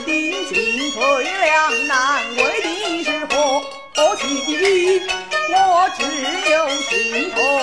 的进退两难为的是何其低我只有心痛